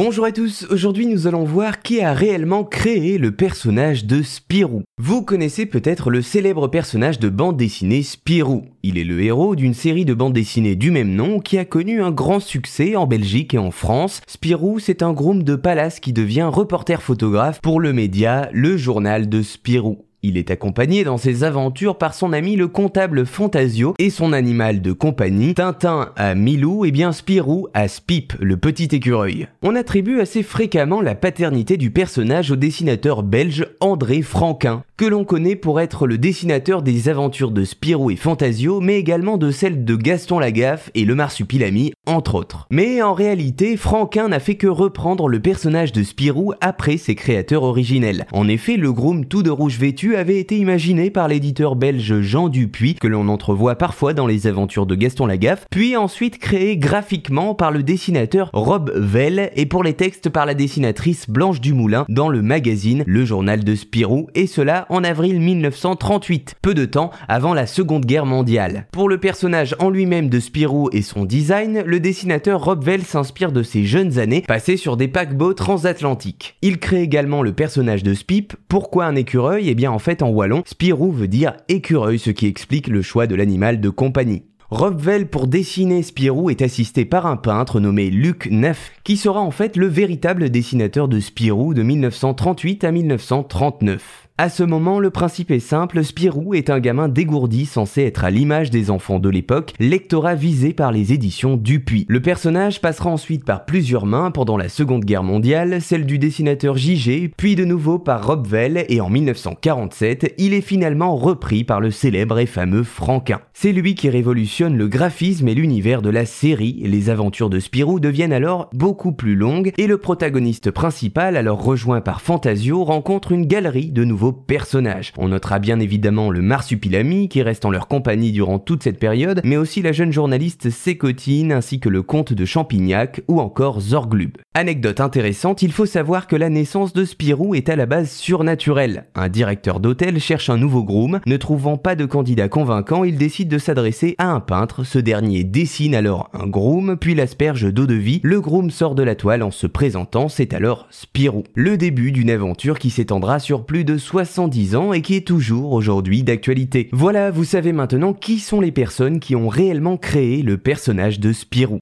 Bonjour à tous, aujourd'hui nous allons voir qui a réellement créé le personnage de Spirou. Vous connaissez peut-être le célèbre personnage de bande dessinée Spirou. Il est le héros d'une série de bandes dessinées du même nom qui a connu un grand succès en Belgique et en France. Spirou, c'est un groom de palace qui devient reporter photographe pour le média Le Journal de Spirou. Il est accompagné dans ses aventures par son ami le comptable Fantasio et son animal de compagnie, Tintin à Milou et bien Spirou à Spip, le petit écureuil. On attribue assez fréquemment la paternité du personnage au dessinateur belge André Franquin, que l'on connaît pour être le dessinateur des aventures de Spirou et Fantasio, mais également de celles de Gaston Lagaffe et le Marsupilami, entre autres. Mais en réalité, Franquin n'a fait que reprendre le personnage de Spirou après ses créateurs originels. En effet, le groom tout de rouge vêtu avait été imaginé par l'éditeur belge Jean Dupuis, que l'on entrevoit parfois dans les aventures de Gaston Lagaffe, puis ensuite créé graphiquement par le dessinateur Rob Vell et pour les textes par la dessinatrice Blanche Dumoulin dans le magazine Le Journal de Spirou, et cela en avril 1938, peu de temps avant la Seconde Guerre mondiale. Pour le personnage en lui-même de Spirou et son design, le dessinateur Rob Vell s'inspire de ses jeunes années passées sur des paquebots transatlantiques. Il crée également le personnage de Spip. Pourquoi un écureuil? Eh bien en fait en wallon, Spirou veut dire écureuil, ce qui explique le choix de l'animal de compagnie. Rob Vell pour dessiner Spirou est assisté par un peintre nommé Luc Neff, qui sera en fait le véritable dessinateur de Spirou de 1938 à 1939. À ce moment, le principe est simple, Spirou est un gamin dégourdi censé être à l'image des enfants de l'époque, lectorat visé par les éditions Dupuis. Le personnage passera ensuite par plusieurs mains pendant la Seconde Guerre mondiale, celle du dessinateur JG, puis de nouveau par Rob Vell, et en 1947, il est finalement repris par le célèbre et fameux Franquin. C'est lui qui révolutionne le graphisme et l'univers de la série, les aventures de Spirou deviennent alors beaucoup plus longues, et le protagoniste principal, alors rejoint par Fantasio, rencontre une galerie de personnages. On notera bien évidemment le marsupilami qui reste en leur compagnie durant toute cette période, mais aussi la jeune journaliste Sécotine ainsi que le comte de Champignac ou encore Zorglub. Anecdote intéressante, il faut savoir que la naissance de Spirou est à la base surnaturelle. Un directeur d'hôtel cherche un nouveau groom, ne trouvant pas de candidat convaincant, il décide de s'adresser à un peintre. Ce dernier dessine alors un groom, puis l'asperge d'eau de vie. Le groom sort de la toile en se présentant, c'est alors Spirou. Le début d'une aventure qui s'étendra sur plus de 60 70 ans et qui est toujours aujourd'hui d'actualité. Voilà, vous savez maintenant qui sont les personnes qui ont réellement créé le personnage de Spirou.